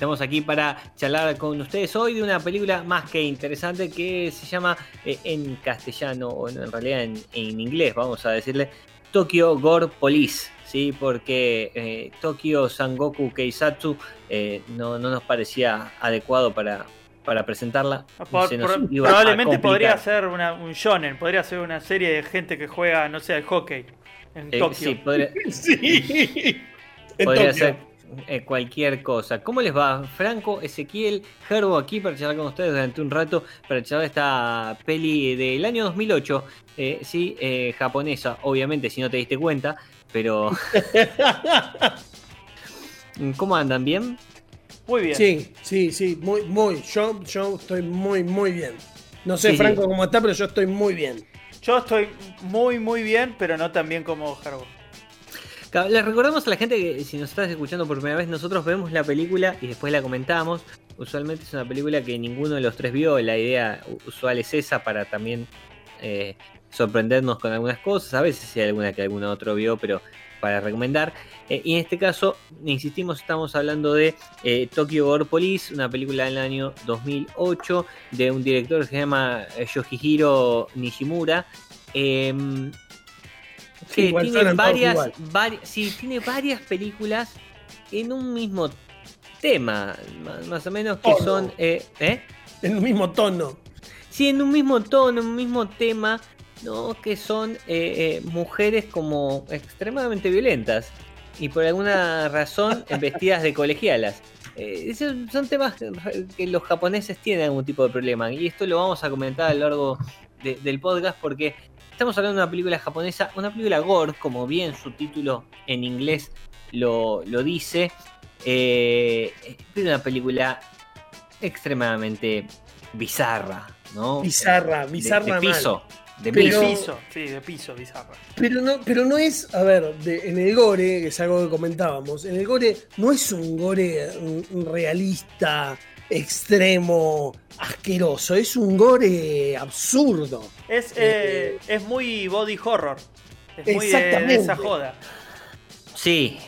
Estamos aquí para charlar con ustedes hoy de una película más que interesante que se llama eh, en castellano, o en, en realidad en, en inglés, vamos a decirle, Tokyo Gore Police. Sí, porque eh, Tokyo Sangoku Keisatsu eh, no, no nos parecía adecuado para, para presentarla. Por- Se nos por- iba a probablemente podría ser una- un shonen, podría ser una serie de gente que juega, no sé, al hockey en Eh, Tokio. sí, podría, Sí. En Podría Tokio. ser eh, cualquier cosa. ¿Cómo les va? Franco, Ezequiel, Gerbo aquí para charlar con ustedes durante un rato, para charlar esta peli del año 2008, eh, sí, eh, japonesa, obviamente, si no te diste cuenta, pero... ¿Cómo andan? ¿Bien? Muy bien. Sí, sí, sí, muy, muy. Yo, yo estoy muy, muy bien. No sé, Sí, sí. Franco, cómo está, pero yo estoy muy bien. Yo estoy muy, muy bien, pero no tan bien como Harbo. Les recordamos a la gente que si nos estás escuchando por primera vez, nosotros vemos la película y después la comentamos. Usualmente es una película que ninguno de los tres vio. La idea usual es esa para también eh, sorprendernos con algunas cosas. A veces hay alguna que alguno otro vio, pero para recomendar. Eh, y en este caso, insistimos, estamos hablando de eh, Tokyo Gore Police, una película del año 2008 de un director que se llama eh, Yoshihiro Nishimura. Em, que igual tiene varias, igual. vari- sí, tiene varias películas en un mismo tema, más, más o menos, que Tono. son... eh, ¿eh? En el mismo tono. Sí, en un mismo tono, en un mismo tema, ¿no? Que son eh, eh, mujeres como extremadamente violentas y por alguna razón vestidas de colegialas. Eh, son, temas que que los japoneses tienen algún tipo de problema y esto lo vamos a comentar a lo largo de- del podcast porque estamos hablando de una película japonesa, una película gore, como bien su título en inglés lo, lo dice, eh, pero una película extremadamente bizarra, ¿no? Bizarra, De- bizarra de, mal. piso, de Pero- De piso. sí, de piso, bizarra. Pero no, pero no es, a ver, de- en el gore, que es algo que comentábamos, en el gore no es un gore realista, extremo, asqueroso, es un gore absurdo. Es, eh, es muy body horror. Es muy de, de Exactamente. esa joda. Sí,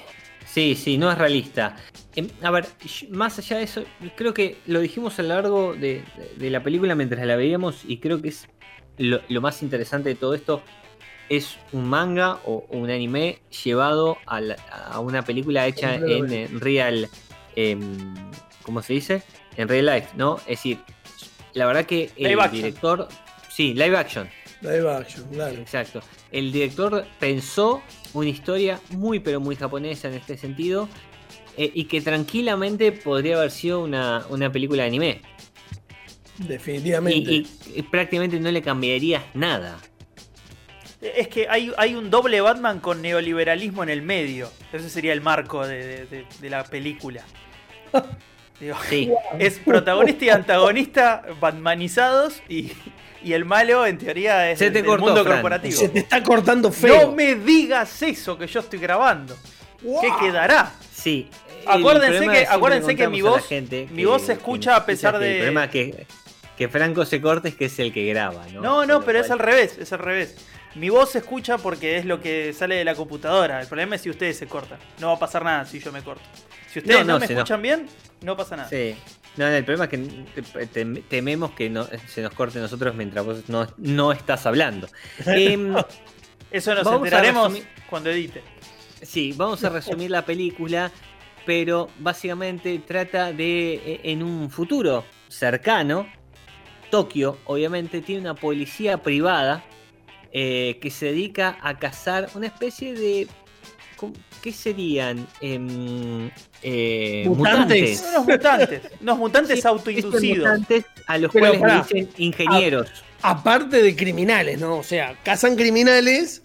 sí, sí, no es realista. Em, A ver, más allá de eso, creo que lo dijimos a lo largo de, la película mientras la veíamos y creo que es lo, lo más interesante de todo esto. Es un manga o un anime llevado a, la- a una película hecha en, eh, real, em, ¿cómo se dice? En real life, ¿no? Es decir, la verdad que el Live action. director, sí, live action, Live action, claro. Exacto. El director pensó una historia muy pero muy japonesa en este sentido eh, y que tranquilamente podría haber sido una, una película de anime. Definitivamente. Y, y- y prácticamente no le cambiarías nada. Es que hay, hay un doble Batman con neoliberalismo en el medio. Ese sería el marco de, de- de- de la película. Digo, Sí, es protagonista y antagonista batmanizados y, y el malo en teoría es Se el te del cortó, mundo Fran. corporativo. Se te está cortando feo. No me digas eso que yo estoy grabando. ¿Qué quedará? sí. Acuérdense que- acuérdense que mi voz- gente mi voz se escucha a pesar de- El problema es que, que Franco se corte es que es el que graba, ¿no? No, pero es al revés, es al revés. Mi voz se escucha porque es lo que sale de la computadora. El problema es si ustedes se cortan. No va a pasar nada si yo me corto. Si ustedes No, no, no, me no. escuchan bien, no pasa nada. Sí. No, el problema es que te- tem- tememos que no, se nos corte nosotros mientras vos no, no estás hablando. Em, Eso nos enteraremos cuando edite. Sí, vamos a resumir la película, pero básicamente trata de, eh, en un futuro cercano, Tokio obviamente tiene una policía privada eh, que se dedica a cazar una especie de. ¿Cómo- ¿Qué serían? Em, eh, Mutantes. Unos mutantes. Unos mutantes Sí, autoinducidos. mutantes a los Pero cuales dicen ingenieros. Aparte de criminales, ¿no? O sea, cazan criminales,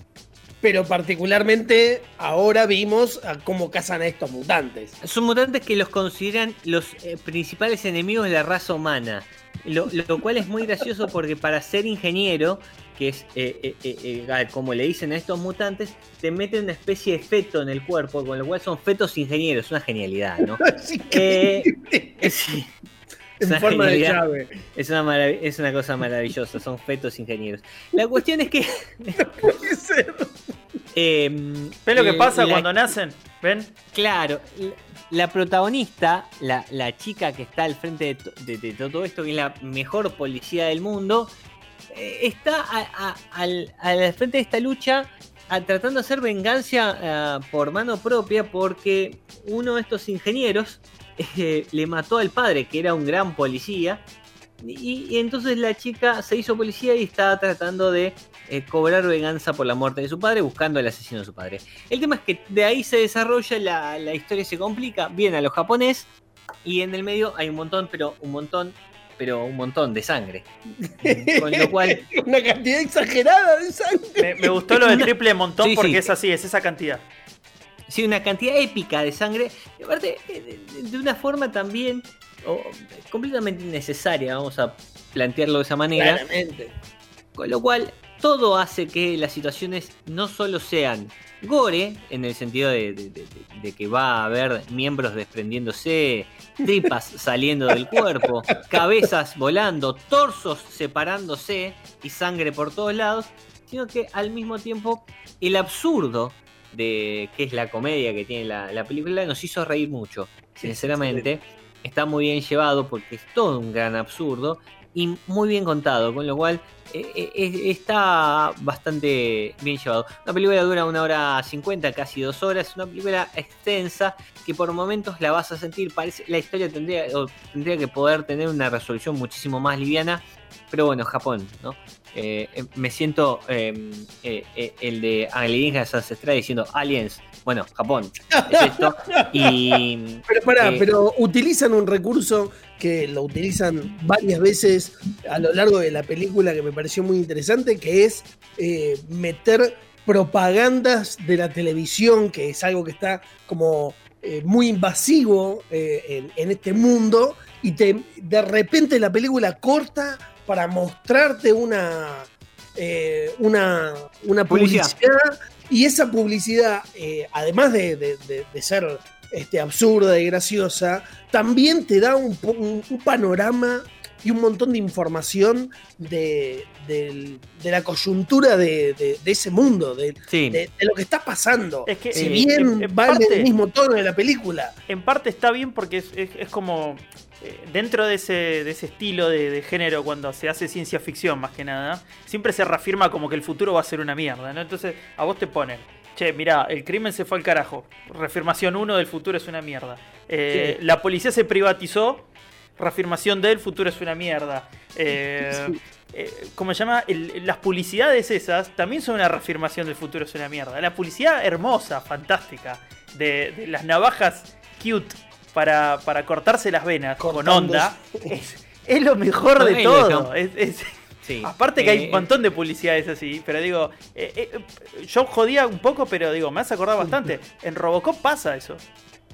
pero particularmente ahora vimos a cómo cazan a estos mutantes. Son mutantes que los consideran los eh, principales enemigos de la raza humana. Lo, lo cual es muy gracioso porque para ser ingeniero, que es eh, eh, eh, como le dicen a estos mutantes, te meten una especie de feto en el cuerpo, con lo cual son fetos ingenieros. Una genialidad, ¿no? Es. Eh, sí, en una forma de genialidad. llave. es una, marav- es una cosa maravillosa, son fetos ingenieros. La cuestión es que... Puede ser. em, ¿Ves lo que pasa la- cuando nacen? ¿Ven? Claro, la- la protagonista, la, la chica que está al frente de, to- de- de todo esto, que es la mejor policía del mundo, está a- a- al, frente de esta lucha tratando de hacer venganza ah, por mano propia porque uno de estos ingenieros eh, le mató al padre, que era un gran policía. Y, entonces la chica se hizo policía y estaba tratando de eh, cobrar venganza por la muerte de su padre, buscando al asesino de su padre. El tema es que de ahí se desarrolla, la, historia se complica, bien a lo japonés, y en el medio hay un montón, pero un montón, pero un montón de sangre. Con lo cual, Una cantidad exagerada de sangre. Me, me gustó lo de triple montón Sí, porque sí. es así, es esa cantidad. sí, una cantidad épica de sangre, y aparte, eh, de, de una forma también oh, completamente innecesaria, vamos a plantearlo de esa manera. Claramente. Con lo cual, todo hace que las situaciones no solo sean gore, en el sentido de, de- de- de que va a haber miembros desprendiéndose, tripas saliendo del cuerpo, cabezas volando, torsos separándose y sangre por todos lados, sino que al mismo tiempo el absurdo de que es la comedia que tiene la, la película nos hizo reír mucho. Sinceramente, está muy bien llevado porque es todo un gran absurdo y muy bien contado, con lo cual eh, eh, está bastante bien llevado. Una película dura una hora cincuenta, casi dos horas, una película extensa que por momentos la vas a sentir, parece, la historia tendría, o tendría que poder tener una resolución muchísimo más liviana, pero bueno, Japón, ¿no? Eh, eh, me siento eh, eh, eh, el de alienígenas ancestrales diciendo aliens, bueno, Japón, es esto, y... Pero pará, Eh, pero utilizan un recurso que lo utilizan varias veces a lo largo de la película que me pareció muy interesante, que es eh, meter propagandas de la televisión, que es algo que está como eh, muy invasivo eh, en, en este mundo, y te, de repente la película corta para mostrarte una, eh, una, una Publicidad. publicidad, y esa publicidad, eh, además de, de- de- de ser este, absurda y graciosa, también te da un, po- un- un panorama y un montón de información de, de la coyuntura de, de- de ese mundo, de, Sí, de- de lo que está pasando. Es que si eh, bien en- en va en parte- el mismo tono de la película. en parte está bien porque es, es- es como dentro de ese, de ese estilo de, de género cuando se hace ciencia ficción más que nada, siempre se reafirma como que el futuro va a ser una mierda, ¿no? Entonces a vos te ponen, che, mirá, el crimen se fue al carajo, reafirmación 1 del futuro es una mierda, Eh, Sí. la policía se privatizó, reafirmación del futuro es una mierda. Eh, Sí. eh, ¿Cómo se llama? El- las publicidades esas también son una reafirmación del futuro es una mierda. La publicidad hermosa, fantástica, de, de las navajas cute para, para cortarse las venas con onda, es, es lo mejor de todo. Es- es- sí. aparte que hay Eh, un montón de publicidades así, pero digo, eh, eh, yo jodía un poco, pero digo, me has acordado bastante. En Robocop pasa eso.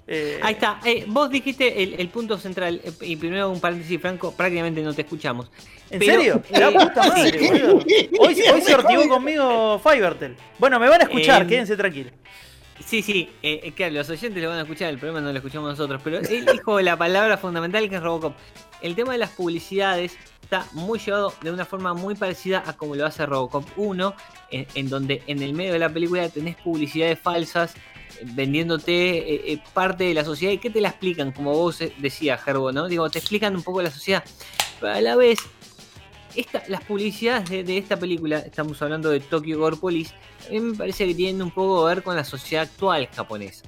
Eh, Ahí está, eh, vos dijiste el, el punto central, eh, y primero un paréntesis franco, prácticamente no te escuchamos. ¿En Pero, serio? eh, La puta madre, sí. boludo. Hoy, hoy se ortigó conmigo Fivertel. Bueno, me van a escuchar, Eh, quédense tranquilos. Sí, sí, eh, eh, claro, los oyentes lo van a escuchar, el problema no lo escuchamos nosotros, pero él dijo la palabra fundamental que es Robocop. El tema de las publicidades está muy llevado de una forma muy parecida a como lo hace Robocop 1, en, donde en el medio de la película tenés publicidades falsas eh, vendiéndote eh, parte de la sociedad y que te la explican, como vos decías, Gerbo, ¿no? Digo, te explican un poco la sociedad, pero a la vez esta- las publicidades de, de esta película, estamos hablando de Tokyo Gore Police, a mí me parece que tienen un poco que ver con la sociedad actual japonesa.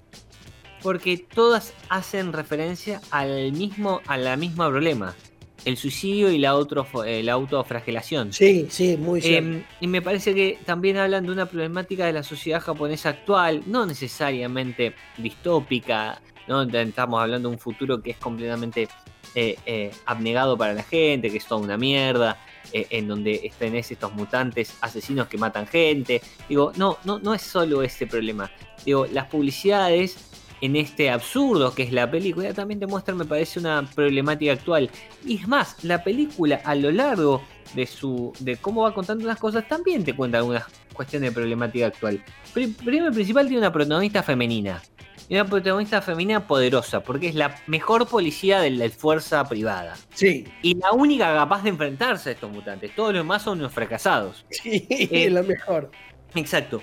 Porque todas hacen referencia al mismo, a la misma problema. el suicidio y la, auto, la autofragelación. Sí, sí, muy. Em, y me parece que también hablan de una problemática de la sociedad japonesa actual, no necesariamente distópica, ¿no? Estamos hablando de un futuro que es completamente eh, eh, abnegado para la gente, que es toda una mierda, eh, en donde estén estos mutantes asesinos que matan gente. Digo, no, no, no es solo ese problema. Digo, las publicidades en este absurdo que es la película también demuestran, me parece, una problemática actual. Y es más, la película a lo largo de su de cómo va contando las cosas también te cuenta algunas cuestiones de problemática actual. Primero principal tiene una protagonista femenina. Y una protagonista femenina poderosa, porque es la mejor policía de la fuerza privada. Sí. Y la única capaz de enfrentarse a estos mutantes. Todos los demás son unos fracasados. Sí, es la mejor. Exacto.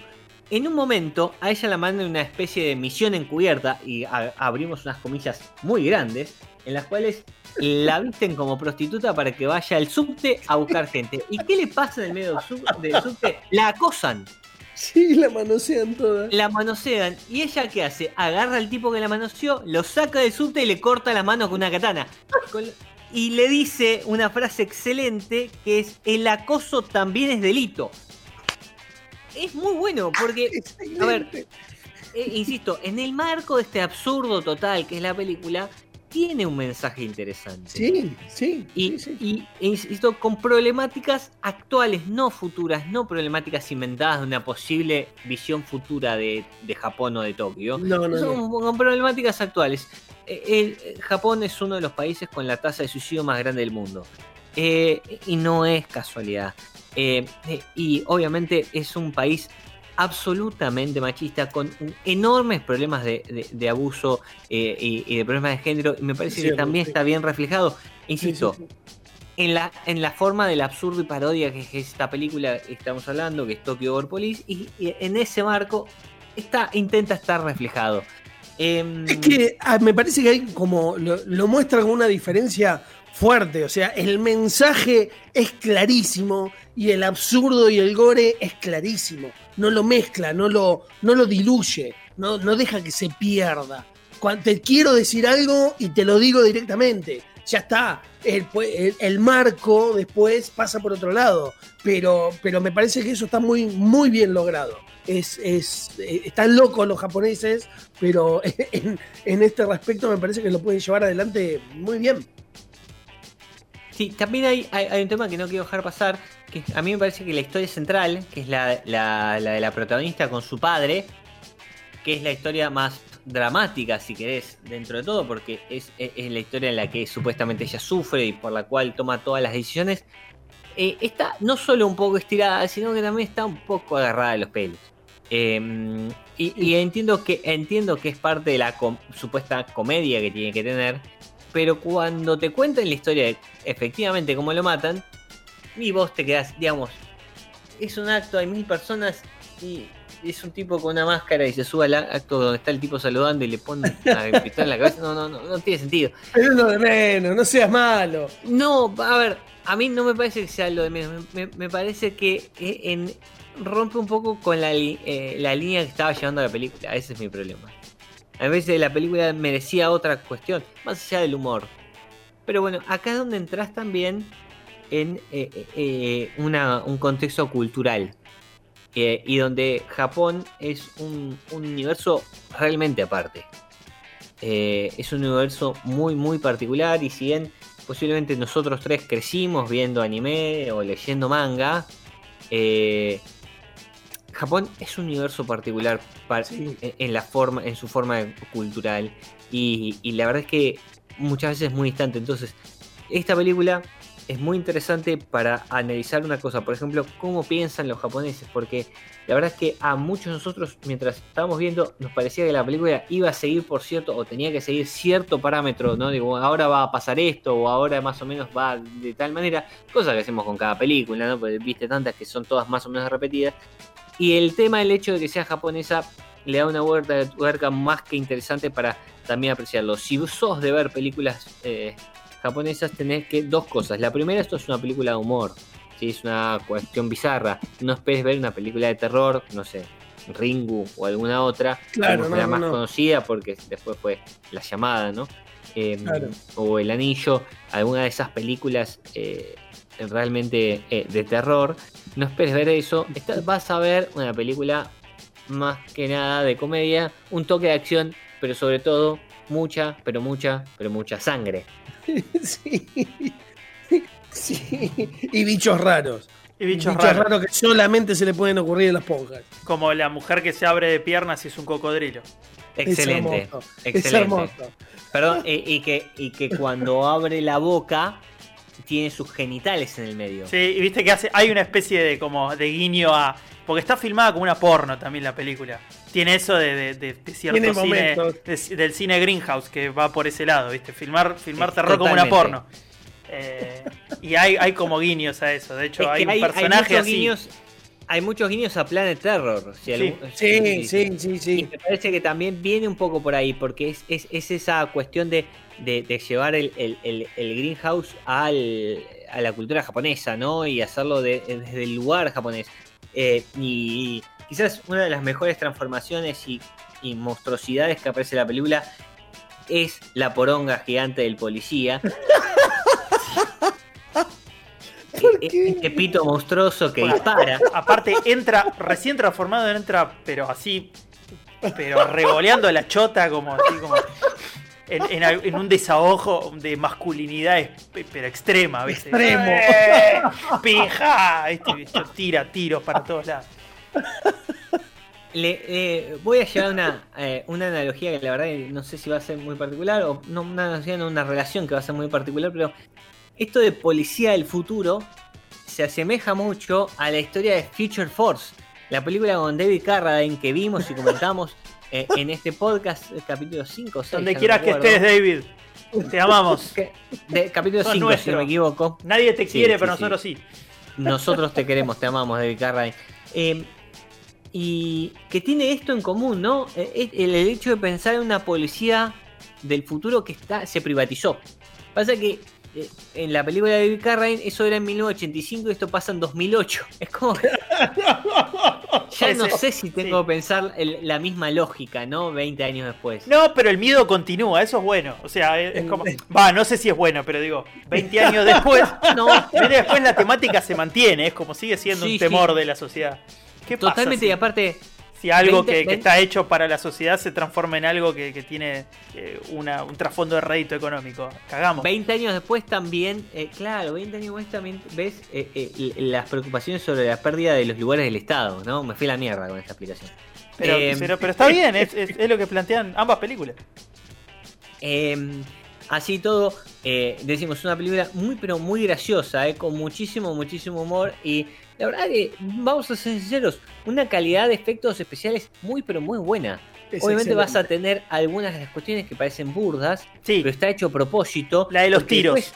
En un momento a ella la mandan una especie de misión encubierta y abrimos unas comillas muy grandes en las cuales la visten como prostituta para que vaya al subte a buscar gente. ¿Y qué le pasa en el medio del subte? La acosan. Sí, la manosean toda. La manosean. ¿Y ella qué hace? Agarra al tipo que la manoseó, lo saca del subte y le corta la mano con una katana. Y le dice una frase excelente que es, el acoso también es delito es muy bueno porque, a ver, eh, insisto, en el marco de este absurdo total que es la película, tiene un mensaje interesante. Sí, sí. Y, y insisto, con problemáticas actuales, no futuras, no problemáticas inventadas de una posible visión futura de, Japón o de Tokio. No, no, Son con problemáticas actuales. Eh, Japón es uno de los países con la tasa de suicidio más grande del mundo. Eh, y no es casualidad. Eh, eh, y obviamente es un país absolutamente machista, con enormes problemas de, abuso eh, y, de problemas de género. Y me parece que también está bien reflejado, insisto, En, la, en la forma del absurdo y parodia que es esta película que estamos hablando, que es Tokyo War Police, y, en ese marco está, intenta estar reflejado. Em, es que ah, me parece que hay como lo, lo muestra con una diferencia fuerte, o sea, el mensaje es clarísimo y el absurdo y el gore es clarísimo. No lo mezcla, no lo, no lo diluye, no, no deja que se pierda. Cuando te quiero decir algo y te lo digo directamente, ya está. El, el, marco después pasa por otro lado, pero, pero me parece que eso está muy, muy bien logrado. Es, es, eh, están locos los japoneses, pero en, en este respecto me parece que lo pueden llevar adelante muy bien. Sí, también hay, hay, un tema que no quiero dejar pasar, que a mí me parece que la historia central, que es la, de la protagonista con su padre, que es la historia más dramática, si querés, dentro de todo, porque es, la historia en la que supuestamente ella sufre y por la cual toma todas las decisiones, eh, está no solo un poco estirada, sino que también está un poco agarrada de los pelos. Em, y, entiendo que entiendo que es parte de la supuesta comedia que tiene que tener, pero cuando te cuentan la historia de efectivamente cómo lo matan, y vos te quedás, digamos, es un acto, hay mil personas y es un tipo con una máscara y se sube al acto donde está el tipo saludando y le pone una pistola en la cabeza. No, no, no, no tiene sentido. Es lo de menos, no seas malo. No, a ver, a mí no me parece que sea lo de menos. Me, parece que eh, en, rompe un poco con la, eh, la línea que estaba llevando la película. Ese es mi problema. A veces la película merecía otra cuestión, más allá del humor. Pero bueno, acá es donde entras también en eh, eh, eh, un contexto cultural. y donde Japón es un, universo realmente aparte. es un universo muy, muy particular. Y si bien posiblemente nosotros tres crecimos viendo anime o leyendo manga, Japón es un universo particular en, la forma, en su forma cultural. Y, la verdad es que muchas veces es muy distante. Entonces, esta película es muy interesante para analizar una cosa. Por ejemplo, cómo piensan los japoneses. Porque la verdad es que a muchos de nosotros, mientras estábamos viendo, nos parecía que la película iba a seguir por cierto, o tenía que seguir cierto parámetro, ¿no? Digo, ahora va a pasar esto, o ahora más o menos va de tal manera. Cosa que hacemos con cada película, ¿no? Porque viste tantas que son todas más o menos repetidas. Y el tema del hecho de que sea japonesa le da una vuelta de tuerca más que interesante para también apreciarlo. Si sos de ver películas eh, japonesas, tenés que dos cosas. La primera, esto es una película de humor. Si es una cuestión bizarra. No esperes ver una película de terror, no sé, Ringu o alguna otra. Claro, la más conocida porque después fue La Llamada, ¿no? eh, Claro. o El Anillo, alguna de esas películas eh, realmente eh, de terror, no esperes ver eso. Esta- vas a ver una película más que nada de comedia, un toque de acción, pero sobre todo mucha, pero mucha, pero mucha sangre. sí. sí. Y bichos raros. Y bichos raros. que solamente se le pueden ocurrir a las ponjas. Como la mujer que se abre de piernas y es un cocodrilo. Excelente, Es hermoso. excelente. Es hermoso. Perdón, y, y que, y que cuando abre la boca tiene sus genitales en el medio. Sí, y viste que hace, hay una especie de como de guiño a. Porque está filmada como una porno también la película. Tiene eso de, de- de- de cierto Tiene cine. de- del cine Greenhouse que va por ese lado, ¿viste? Filmar, filmar Sí, terror como una porno. Eh, y hay, hay como guiños a eso. De hecho, Es hay un hay, hay personaje muchos así. guiños, hay muchos guiños a Planet Terror. si Sí. algún- Sí, sí, sí, Y sí. me parece que también viene un poco por ahí, porque es, es, es esa cuestión de, de- de llevar el, el- el- el greenhouse al, a la cultura japonesa, ¿no? Y hacerlo de- desde el lugar japonés. Eh, y quizás una de las mejores transformaciones y, y monstruosidades que aparece en la película es la poronga gigante del policía. ¿Por E- qué? Este pito monstruoso que Bueno. dispara. Aparte, entra, recién transformado, entra, pero así, pero revoleando la chota, como así, como en, en al- en un desahogo de masculinidad, pero extrema, ¿viste? Extremo. ¡Eh! ¡Pija! ¿viste? ¿Viste? Tira tiros para todos lados. Le, eh, voy a llevar una, eh, una analogía que la verdad no sé si va a ser muy particular, o no una analogía, no una relación que va a ser muy particular, pero esto de policía del futuro se asemeja mucho a la historia de Future Force, la película con David Carradine que vimos y comentamos eh, en este podcast, capítulo 5 o 6. Donde quieras que estés, David. Te amamos. De, capítulo Sos 5, si no me equivoco. Nadie te quiere, sí, pero sí. nosotros sí. Nosotros te queremos, te amamos, David Carradine. Eh, y que tiene esto en común, ¿no? Eh, El, el hecho de pensar en una policía del futuro que está, se privatizó. Pasa que en la película de David Carradine eso era en 1985 y esto pasa en 2008. Es como que ya no sé si tengo sí. que pensar el- la misma lógica, ¿no? 20 años después. No, pero el miedo continúa, eso es bueno. O sea, es, es como. Va, no sé si es bueno, pero digo, 20 años después. No, 20 años después la temática se mantiene, es como sigue siendo Sí, un temor sí. de la sociedad. ¿Qué totalmente. Y aparte, Si algo 20, que, que 20. está hecho para la sociedad se transforma en algo que, que tiene eh, una- un trasfondo de rédito económico. Cagamos. 20 años después también, eh, claro, 20 años después también ves eh, las preocupaciones sobre la pérdida de los lugares del Estado, ¿no? Me fui a la mierda con esta explicación. Pero, pero, pero está bien, es, es- es lo que plantean ambas películas. Así todo, decimos una película muy pero muy graciosa, con muchísimo, muchísimo humor y la verdad que, vamos a ser sinceros, una calidad de efectos especiales muy pero muy buena. Es Obviamente vas a tener algunas de las cuestiones que parecen burdas, Sí, pero está hecho a propósito. la de los tiros. después-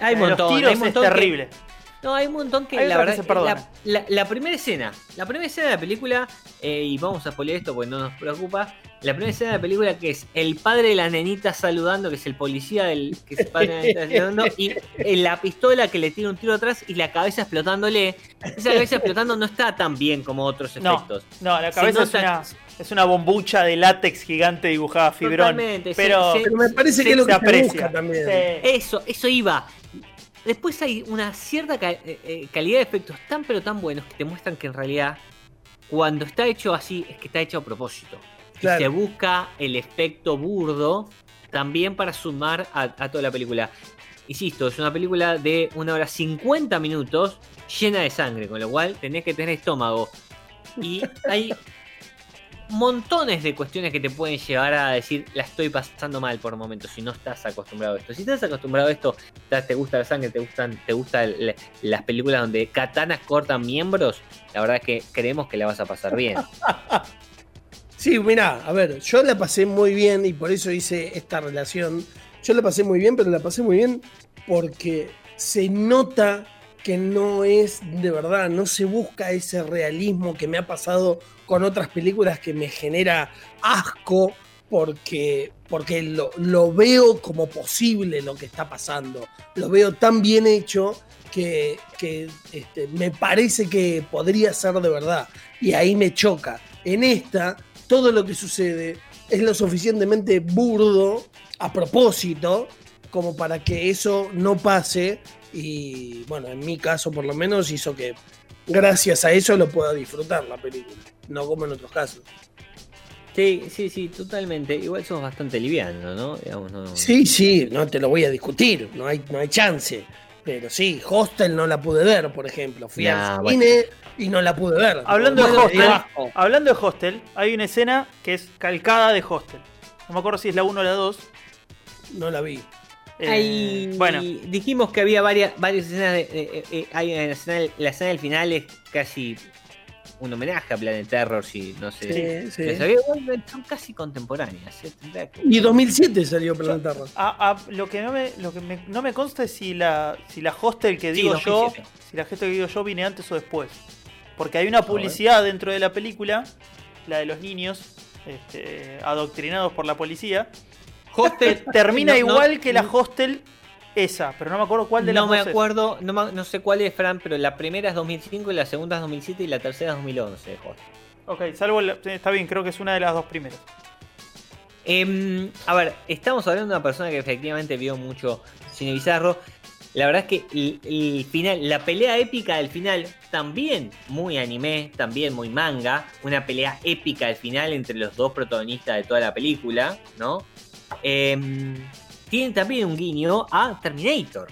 Hay montón, los tiros hay montón es que- terrible. No, hay un montón que Hay la que verdad. se la, la- la primera escena, la primera escena de la película, eh, y vamos a spoiler esto porque no nos preocupa. La primera escena de la película que es el padre de la nenita saludando, que es el policía del que es el padre de la nenita saludando, y eh, la pistola que le tira un tiro atrás y la cabeza explotándole. Esa cabeza explotando no está tan bien como otros No, efectos. no, la Se cabeza es una, es una bombucha de látex gigante dibujada a fibrón. Totalmente, pero se- Pero me parece se- que es lo se que se aprecia. busca también. Sí. Eso, eso iba. Después hay una cierta ca- eh, eh, calidad de efectos tan pero tan buenos que te muestran que en realidad cuando está hecho así es que está hecho a propósito. Y se busca el efecto burdo también para sumar a, a toda la película. Insisto, es una película de una hora 50 minutos llena de sangre, con lo cual tenés que tener estómago. Y hay montones de cuestiones que te pueden llevar a decir la estoy pasando mal por momentos si no estás acostumbrado a esto. Si estás acostumbrado a esto, te gusta la sangre, te gustan, te gustan las películas donde katanas cortan miembros, la verdad es que creemos que la vas a pasar bien. Sí, mirá, a ver, yo la pasé muy bien y por eso hice esta relación. Yo la pasé muy bien, pero la pasé muy bien porque se nota que no es de verdad, no se busca ese realismo que me ha pasado con otras películas que me genera asco porque, porque lo, lo veo como posible lo que está pasando. Lo veo tan bien hecho que, que, este, me parece que podría ser de verdad. Y ahí me choca. En esta, todo lo que sucede es lo suficientemente burdo a propósito como para que eso no pase. Y bueno, en mi caso por lo menos hizo que gracias a eso lo pueda disfrutar la película, no como en otros casos. Sí, sí, sí, totalmente. Igual somos bastante livianos, ¿no? Digamos, no... Sí, sí, no te lo voy a discutir, no hay, no hay chance. Pero sí, Hostel no la pude ver, por ejemplo. Fui Nah, al bueno. cine y no la pude ver. Hablando de Hostel, hablando de Hostel, hay una escena que es calcada de Hostel. No me acuerdo si es la 1 o la 2. No la vi. Eh, bueno, dijimos que había varias, varias escenas. De, eh, eh, hay escena, la escena del final es casi un homenaje a Planet Terror, si no sé. Sí, sí. son casi contemporáneas. ¿eh? Y 2007 salió Planetarra. a- a- lo que, no me, lo que me- no me consta es si la, si la Hostel que Sí, digo yo, 2007. si la Hostel que digo yo viene antes o después. Porque hay una publicidad dentro de la película, la de los niños este, adoctrinados por la policía, Hostel termina no, no, igual que la Hostel esa, pero no me acuerdo cuál de las No me dos es. acuerdo, no, me- no sé cuál es, Fran, pero la primera es 2005, la segunda es 2007 y la tercera es 2011. de Hostel. Ok, salvo la- está bien, creo que es una de las dos primeras. Em, a ver, estamos hablando de una persona que efectivamente vio mucho cine bizarro. La verdad es que el, el final, la pelea épica del final, también muy anime, también muy manga. Una pelea épica al final entre los dos protagonistas de toda la película, ¿no? Em, tiene también un guiño a Terminator.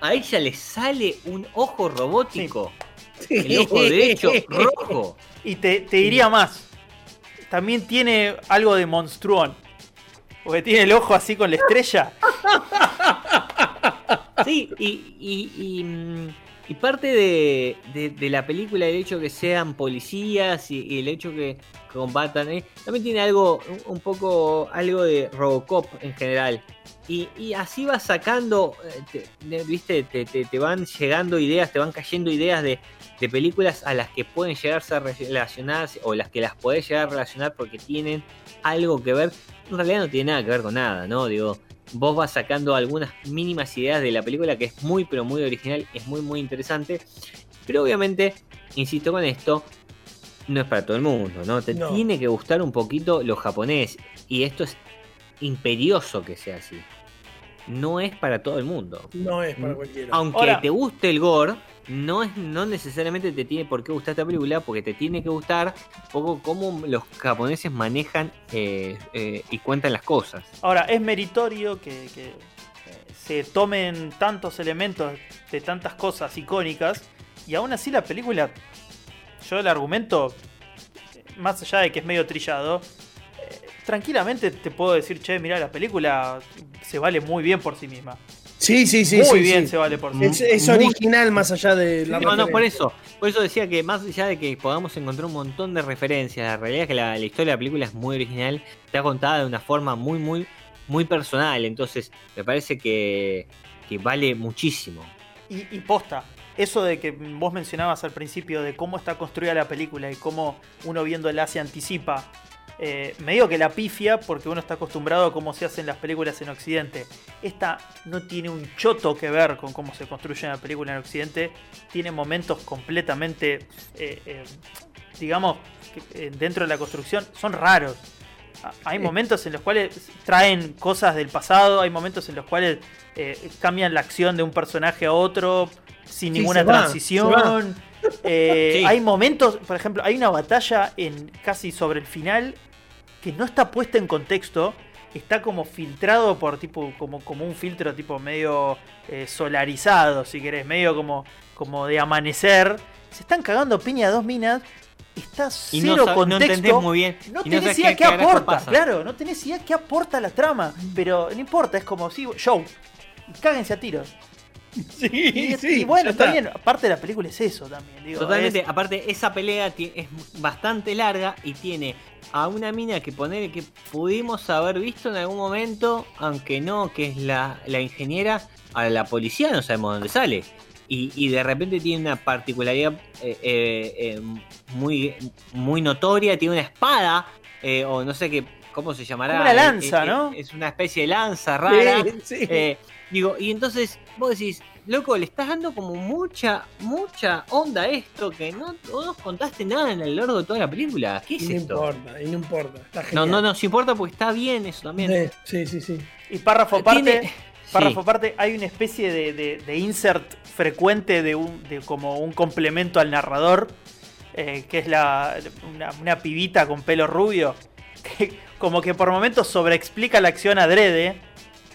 A ella le sale un ojo robótico. El ojo derecho rojo. Y te, te diría más. También tiene algo de monstruón. Porque tiene el ojo así con la estrella. Sí, y, y- y, mm, y parte de, de- la película, el hecho que sean policías y, el hecho que combatan, ¿eh? también tiene algo, un, poco, algo de Robocop en general. Y, así vas sacando, eh, viste, te, te- te van llegando ideas, te van cayendo ideas de, películas a las que pueden llegarse a relacionarse o las que las podés llegar a relacionar porque tienen algo que ver. En realidad no tiene nada que ver con nada, ¿no? Digo, vos vas sacando algunas mínimas ideas de la película que es muy pero muy original, es muy muy interesante, pero obviamente, insisto con esto, no es para todo el mundo, ¿no? Te No. tiene que gustar un poquito lo japonés y esto es imperioso que sea así. No es para todo el mundo. No es para cualquiera. Aunque te guste el gore, no, es, no necesariamente te tiene por qué gustar esta película, porque te tiene que gustar un poco cómo los japoneses manejan eh, eh, y cuentan las cosas. Ahora, es meritorio que, eh, se tomen tantos elementos de tantas cosas icónicas. Y aún así la película, yo el argumento, más allá de que es medio trillado, eh, tranquilamente te puedo decir, che, mira, la película se vale muy bien por sí misma. Sí, sí, sí. muy sí, bien sí. se vale por sí Es, misma. es Muy- original más allá de la No, no, por eso. Por eso decía que más allá de que podamos encontrar un montón de referencias, la realidad es que la, la historia de la película es muy original, está contada de una forma muy, muy, muy personal. Entonces, me parece que, que vale muchísimo. Y, y posta, eso de que vos mencionabas al principio de cómo está construida la película y cómo uno viéndola se anticipa, eh, me digo que la pifia porque uno está acostumbrado a cómo se hacen las películas en Occidente. Esta no tiene un choto que ver con cómo se construye una película en Occidente. Tiene momentos completamente, eh, eh, digamos, que, eh, dentro de la construcción son raros. Hay momentos en los cuales traen cosas del pasado, hay momentos en los cuales cambian la acción de un personaje a otro sin Sí, ninguna va, transición. Eh, Sí. Hay momentos, por ejemplo, hay una batalla en casi sobre el final que no está puesta en contexto, está como filtrado por tipo, como, como un filtro tipo medio eh, solarizado, si querés, medio como, como de amanecer. Se están cagando piña dos minas. Está Y cero no, sab- no contexto. entendés muy bien. No y tenés idea qué, aporta, claro, no tenés idea qué aporta la trama, pero no importa, es como, sí, show, cáguense a tiros. Sí, Y, sí, y bueno, está bien, aparte de la película es eso también, digo, Totalmente, es- aparte esa pelea es bastante larga y tiene a una mina que poner que pudimos haber visto en algún momento, aunque no, que es la, la ingeniera, a la policía no sabemos dónde sale. Y, y de repente tiene una particularidad eh, eh, eh, muy, muy notoria, tiene una espada, eh, o no sé qué, ¿cómo se llamará? Como una lanza, Eh, eh, ¿no? Es una especie de lanza rara. Sí, sí. Eh, digo, y entonces vos decís, loco, le estás dando como mucha, mucha onda a esto que no, no nos contaste nada en el largo de toda la película. ¿Qué es y no esto? importa, y no importa. Está No, no nos importa porque está bien eso también. Sí, sí, sí. Y párrafo aparte, Tiene- párrafo Sí. aparte, hay una especie de, de- de insert frecuente de, un, de como un complemento al narrador, eh, que es la, una, una pibita con pelo rubio, que como que por momentos sobreexplica la acción adrede,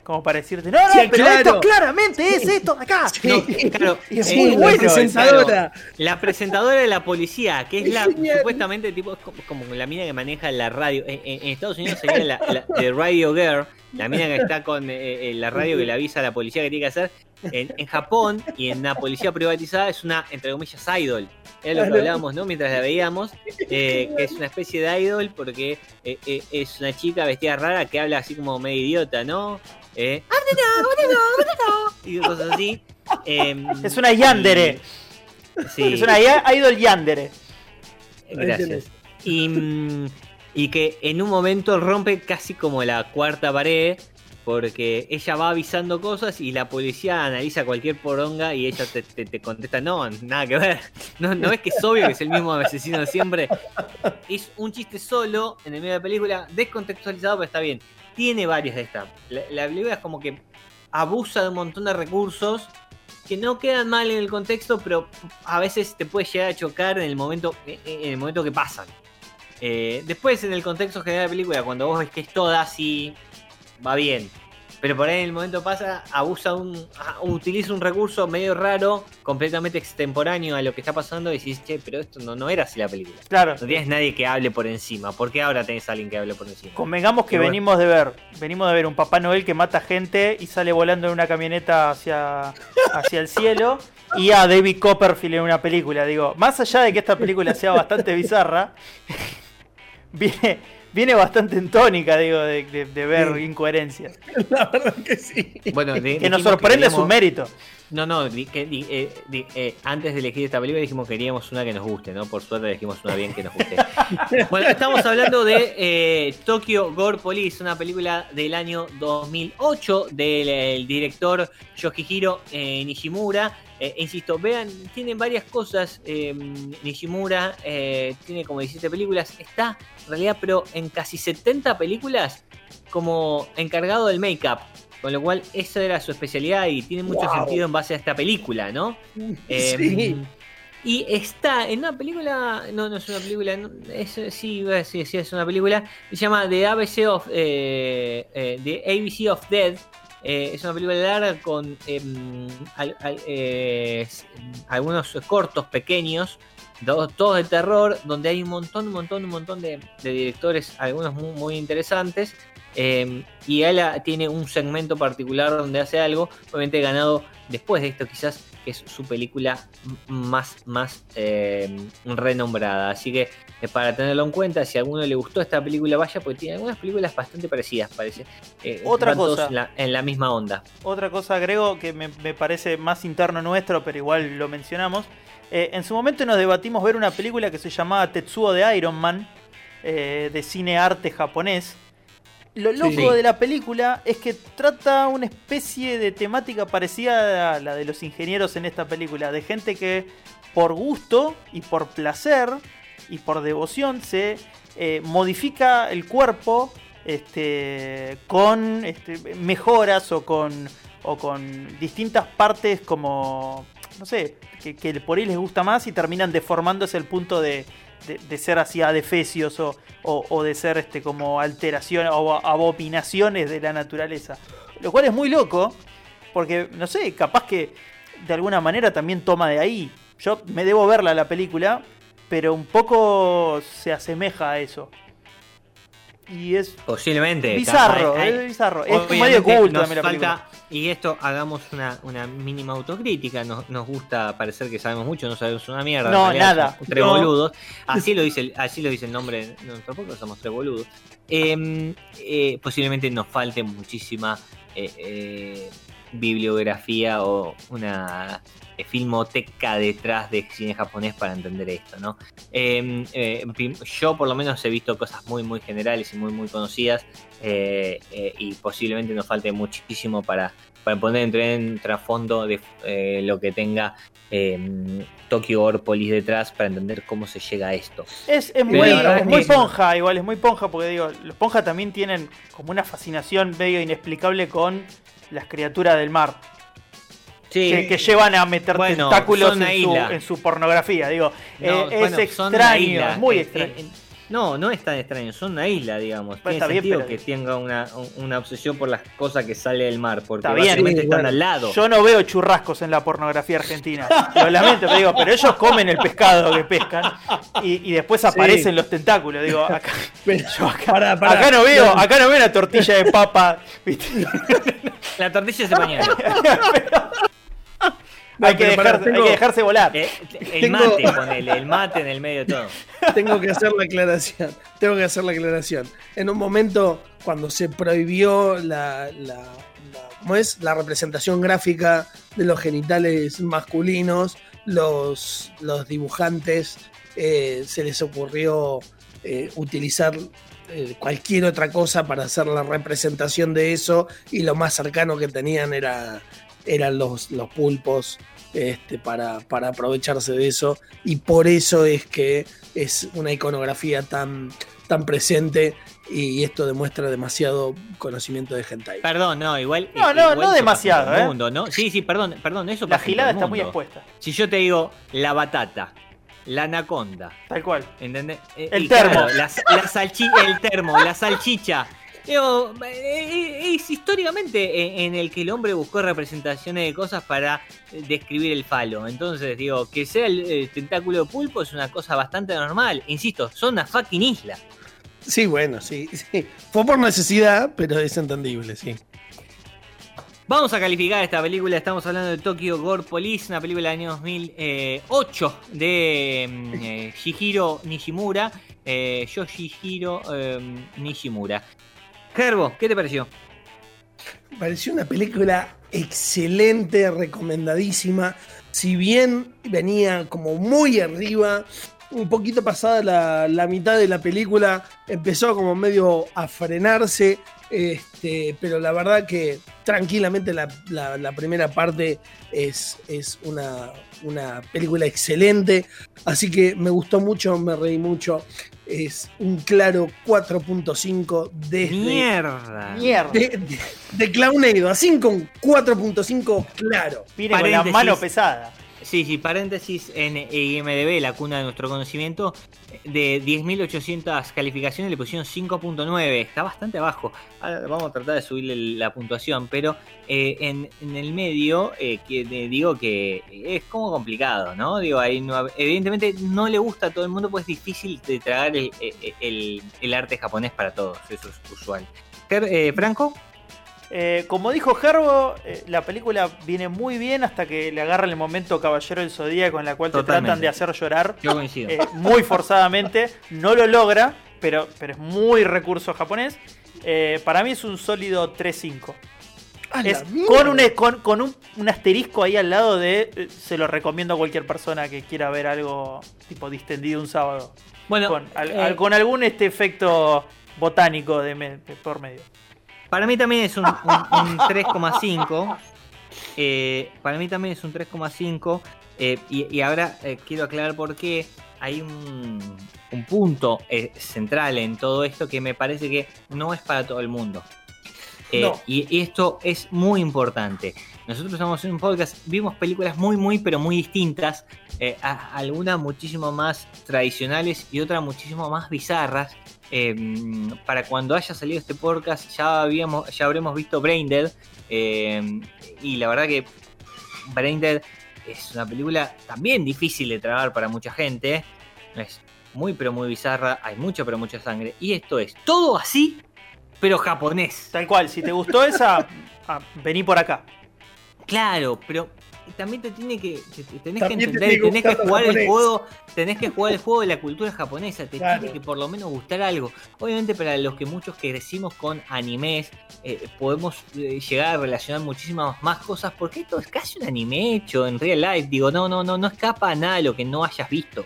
como para decirte, no, no, Sí, pero claro. esto claramente es esto de acá. No, claro, es eh, muy la bueno, presentadora. La presentadora de la policía, que es Es la genial. supuestamente tipo es como, como la mina que maneja la radio. En, Estados Unidos sería la, la- de Radio Girl, la mina que está con eh, eh, la radio que le avisa a la policía que tiene que hacer. En, en Japón y en la policía privatizada es una, entre comillas, idol. Es lo que hablábamos, ¿no? Mientras la veíamos, eh, que es una especie de idol porque eh, eh, es una chica vestida rara que habla así como medio idiota, ¿no? Eh, y cosas así. Em, Es una yandere. y- Sí. Es una idol yandere. Gracias. Y, mm, y que en un momento rompe casi como la cuarta pared. Porque ella va avisando cosas y la policía analiza cualquier poronga y ella te, te- te contesta, no, nada que ver. No, no ves que es obvio que es el mismo asesino de siempre. Es un chiste solo en el medio de la película, descontextualizado, pero está bien. Tiene varias de estas. La, la película es como que abusa de un montón de recursos que no quedan mal en el contexto, pero a veces te puede llegar a chocar en el momento, en el momento que pasan. Eh, después, en el contexto general de la película, cuando vos ves que es toda así, va bien. Pero por ahí en el momento pasa, abusa un. utiliza un recurso medio raro, completamente extemporáneo a lo que está pasando, y decís, che, pero esto no, no era así la película. Claro. No tienes nadie que hable por encima. ¿Por qué ahora tenés a alguien que hable por encima? Convengamos que bueno. venimos de ver, venimos de ver un Papá Noel que mata gente y sale volando en una camioneta hacia, hacia el cielo y a David Copperfield en una película. Digo, más allá de que esta película sea bastante bizarra, viene, viene bastante en tónica, digo, de, de- de ver Sí. incoherencias. La verdad que sí. Bueno, di- Que nos sorprende queríamos- su mérito. No, no, di- que di- eh, di- eh, antes de elegir esta película dijimos que queríamos una que nos guste, ¿no? Por suerte elegimos una bien que nos guste. bueno, estamos hablando de eh, Tokyo Gore Police, una película del año 2008 del el director Yoshihiro eh, Nishimura. Eh, insisto, vean, tienen varias cosas. eh, Nishimura eh, tiene como 17 películas. Está, en realidad, pero en casi 70 películas como encargado del make-up. Con lo cual, esa era su especialidad y tiene mucho Wow. sentido en base a esta película, ¿no? Eh, sí. Y está en una película, no, no es una película, no, es, sí, decir, sí, es una película, se llama The ABC of, eh, eh, The ABC of Dead. Eh, es una película larga con em, al- eh, algunos cortos pequeños, do- todos de terror, donde hay un montón, un montón, un montón de, de directores, algunos muy, muy interesantes. Em, y él ah, tiene un segmento particular donde hace algo, obviamente ganado después de esto quizás, que es su película más, más eh, renombrada. Así que eh, para tenerlo en cuenta, si a alguno le gustó esta película, vaya, porque tiene algunas películas bastante parecidas, parece. Eh, Otra cosa. En la, en la misma onda. Otra cosa agrego que me, me parece más interno nuestro, pero igual lo mencionamos. Eh, en su momento nos debatimos ver una película que se llamaba Tetsuo de Iron Man, de cine arte japonés. Lo loco Sí. de la película es que trata una especie de temática parecida a la de los ingenieros en esta película, de gente que por gusto y por placer y por devoción se eh, modifica el cuerpo este, con este, mejoras o con, o con distintas partes como, no sé, que, que por ahí les gusta más y terminan deformándose el punto de, de- ser así adefesios o, o, de ser este, como alteraciones o abominaciones de la naturaleza. Lo cual es muy loco, porque, no sé, capaz que de alguna manera también toma de ahí. Yo me debo verla la película, pero un poco se asemeja a eso. Y es Posiblemente. bizarro, Hay- hay- es bizarro. Es nos falta, y esto hagamos una, una mínima autocrítica, nos, nos gusta parecer que sabemos mucho, no sabemos una mierda. No, realidad nada. Tres No. boludos. Así lo dice el, así lo dice el nombre de nuestro podcast, somos tres boludos. Eh, eh, posiblemente nos falte muchísima eh, eh, bibliografía o una eh, filmoteca detrás de cine japonés para entender esto, ¿no? Eh, eh, yo por lo menos he visto cosas muy muy generales y muy muy conocidas eh, y posiblemente nos falte muchísimo para, para poner en, trasfondo de lo que tenga eh, Tokyo Orpolis detrás para entender cómo se llega a esto. Es, es muy, es muy ponja, igual, es muy ponja, porque digo, los ponjas también tienen como una fascinación medio inexplicable con las criaturas del mar. Sí, que, que llevan a meter Bueno, tentáculos en su, en su pornografía. Digo, No, eh, bueno, es extraño, muy extraño. No, no es tan extraño, son una isla, digamos. Pues Tiene está bien, sentido pero- que tenga una, una obsesión por las cosas que sale del mar, porque Está bien. básicamente están bueno. al lado. Yo no veo churrascos en la pornografía argentina. Lo lamento, pero digo, pero ellos comen el pescado que pescan y, y después aparecen los tentáculos. Digo, acá, yo acá, pará, pará. acá no veo, acá no veo una tortilla de papa. ¿viste? La tortilla es de mañana. No, hay, que hay dejarse volar. Eh, el Tengo- mate, ponele, el mate en el medio de todo. tengo que hacer la aclaración. Tengo que hacer la aclaración. En un momento, cuando se prohibió la, la, la- ¿cómo es? la representación gráfica de los genitales masculinos, los, los dibujantes eh, se les ocurrió eh, utilizar eh, cualquier otra cosa para hacer la representación de eso y lo más cercano que tenían era, eran los, los pulpos este, para, para aprovecharse de eso y por eso es que es una iconografía tan, tan presente y esto demuestra demasiado conocimiento de hentai. Perdón, no, igual. No, no, igual no demasiado, ¿eh? mundo, ¿no? Sí, sí, perdón, perdón, eso La gilada está muy expuesta. Si yo te digo la batata, la anaconda, Tal cual. ¿entendés? Eh, El y termo. claro, la, la salchi- el termo, la salchicha. Digo, eh, es históricamente eh, en el que el hombre buscó representaciones de cosas para eh, describir el falo. Entonces, digo, que sea el, eh, tentáculo de pulpo es una cosa bastante normal. Insisto, son una fucking isla. Sí, bueno, sí, sí. Fue por necesidad, pero es entendible, sí. Vamos a calificar esta película. Estamos hablando de Tokyo Gore Police, una película del año 2008 de mm, eh, Shihiro Nishimura. Eh, Yoshihiro eh, Nishimura. Gerbo, ¿qué te pareció? Pareció una película excelente, recomendadísima. Si bien venía como muy arriba, un poquito pasada la, mitad de la película, empezó como medio a frenarse. Este, pero la verdad que tranquilamente la, la- la primera parte es, es una, una película excelente. Así que me gustó mucho, me reí mucho. Es un claro 4.5 desde, Mierda. Mierda. de, de, de Clownado, así con 4.5 claro. Viene con la mano pesada. Sí, sí, paréntesis en IMDB, la cuna de nuestro conocimiento, de 10.800 calificaciones le pusieron 5.9, está bastante abajo. Ahora vamos a tratar de subirle la puntuación, pero eh, en, en el medio, eh, que, digo que es como complicado, ¿no? Digo, ahí evidentemente no le gusta a todo el mundo, pues es difícil de tragar el, el- el- el arte japonés para todos, eso es usual. Eh, Franco, Eh, como dijo Gerbo, eh, la película viene muy bien hasta que le agarra el momento Caballero del Zodíaco en la cual te tratan de hacer llorar yo coincido. eh, muy forzadamente. No lo logra, pero, pero es muy recurso japonés. Eh, para mí es un sólido 3-5. ¡A la Es mierda! con, un, con, con un, un asterisco ahí al lado de eh, se lo recomiendo a cualquier persona que quiera ver algo tipo distendido un sábado. bueno, con, al- eh, al- con algún este efecto botánico de, me- de por medio. Para mí también es un, un- un 3,5. Eh, para mí también es un 3,5. eh, y, y ahora eh, quiero aclarar por qué hay un, un punto eh, central en todo esto que me parece que no es para todo el mundo. No. y, esto es muy importante. Nosotros estamos en un podcast, vimos películas muy, muy, pero muy distintas. algunas muchísimo más tradicionales y otras muchísimo más bizarras. Eh, para cuando haya salido este podcast ya habíamos ya habremos visto Braindead eh, y la verdad que Braindead es una película también difícil de tragar para mucha gente. Es muy pero muy bizarra hay mucha pero mucha sangre. Y esto es todo así pero japonés. Tal cual, si te gustó esa, ah, vení por acá. claro pero también te tiene que, te- te- tenés También que te entender, tenés que jugar el juego, tenés que jugar el juego de la cultura japonesa, te Claro. tiene que por lo menos gustar algo. Obviamente para los que muchos que crecimos con animes, eh, podemos eh, llegar a relacionar muchísimas más cosas, porque esto es casi un anime hecho en real life. Digo, no, no, no, no escapa a nada de lo que no hayas visto.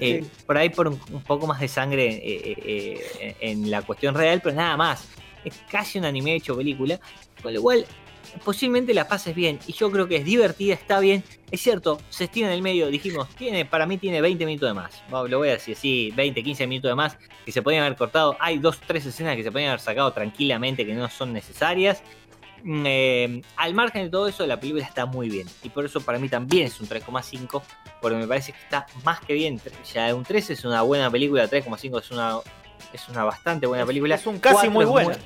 Eh, Sí. Por ahí por un, un poco más de sangre eh, en la cuestión real, pero nada más. Es casi un anime hecho película, con lo cual posiblemente la pases bien. Y yo creo que es divertida, está bien. Es cierto, se estira en el medio, dijimos, tiene, para mí tiene 20 minutos de más. Lo voy a decir así, 20, 15 minutos de más que se podían haber cortado. Hay dos, tres escenas que se podían haber sacado tranquilamente que no son necesarias. Mm, eh, al margen de todo eso, la película está muy bien. Y por eso para mí también es un 3,5. Porque me parece que está más que bien. Ya un 3 es una buena película, 3,5 es una, es una bastante buena película. es un casi muy buena.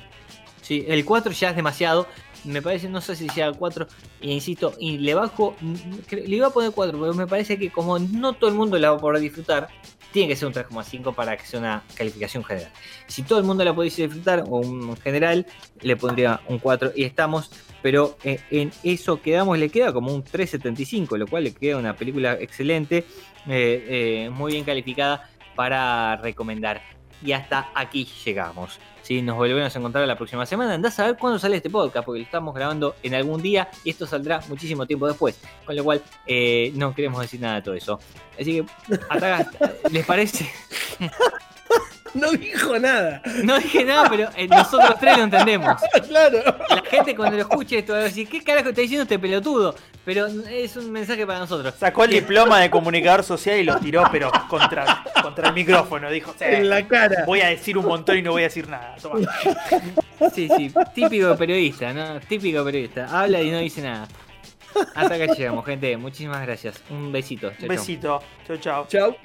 Sí, el 4 ya es demasiado. Me parece, no sé si al 4. E insisto, y le bajo. Le iba a poner 4, pero me parece que como no todo el mundo la va a poder disfrutar, tiene que ser un 3,5 para que sea una calificación general. Si todo el mundo la pudiese disfrutar, o un general, le pondría un 4 y estamos. Pero eh, en eso quedamos, le queda como un 3,75, lo cual le queda una película excelente, eh, eh, muy bien calificada para recomendar. Y hasta aquí llegamos. ¿sí? Nos volvemos a encontrar la próxima semana. Andás a ver cuándo sale este podcast, porque lo estamos grabando en algún día y esto saldrá muchísimo tiempo después. Con lo cual, eh, no queremos decir nada de todo eso. Así que, acá, ¿les parece? No dijo nada. No dije nada, pero eh, nosotros tres lo entendemos. Claro. La gente cuando lo escuche esto va a decir, ¿qué carajo está diciendo este pelotudo? Pero es un mensaje para nosotros. Sacó el diploma de comunicador social y lo tiró, pero contra, contra el micrófono. Dijo, "Sí, En la cara. voy a decir un montón y no voy a decir nada. Toma. Sí, sí, típico periodista, ¿no? Típico periodista. Habla y no dice nada. Hasta acá llegamos, gente. Muchísimas gracias. Un besito. Chau, Un besito. Chau, chau. Chao.